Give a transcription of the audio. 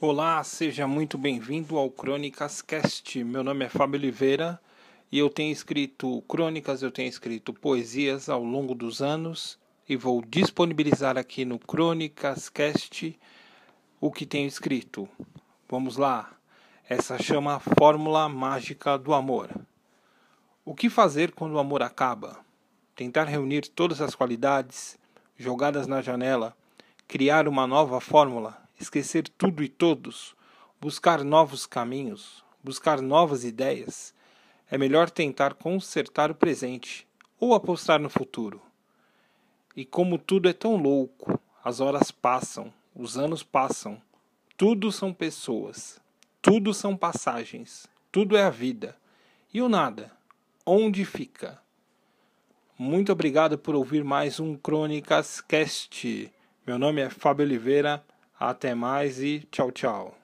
Olá, seja muito bem-vindo ao Crônicas Cast. Meu nome é Fábio Oliveira e eu tenho escrito crônicas, eu tenho escrito poesias ao longo dos anos e vou disponibilizar aqui no Crônicas Cast o que tenho escrito. Vamos lá. Essa chama fórmula mágica do amor. O que fazer quando o amor acaba? Tentar reunir todas as qualidades jogadas na janela, criar uma nova fórmula esquecer tudo e todos, buscar novos caminhos, buscar novas ideias, é melhor tentar consertar o presente ou apostar no futuro. E como tudo é tão louco, as horas passam, os anos passam, tudo são pessoas, tudo são passagens, tudo é a vida. E o nada, onde fica? Muito obrigado por ouvir mais um Crônicas Cast. Meu nome é Fábio Oliveira. Até mais e tchau, tchau.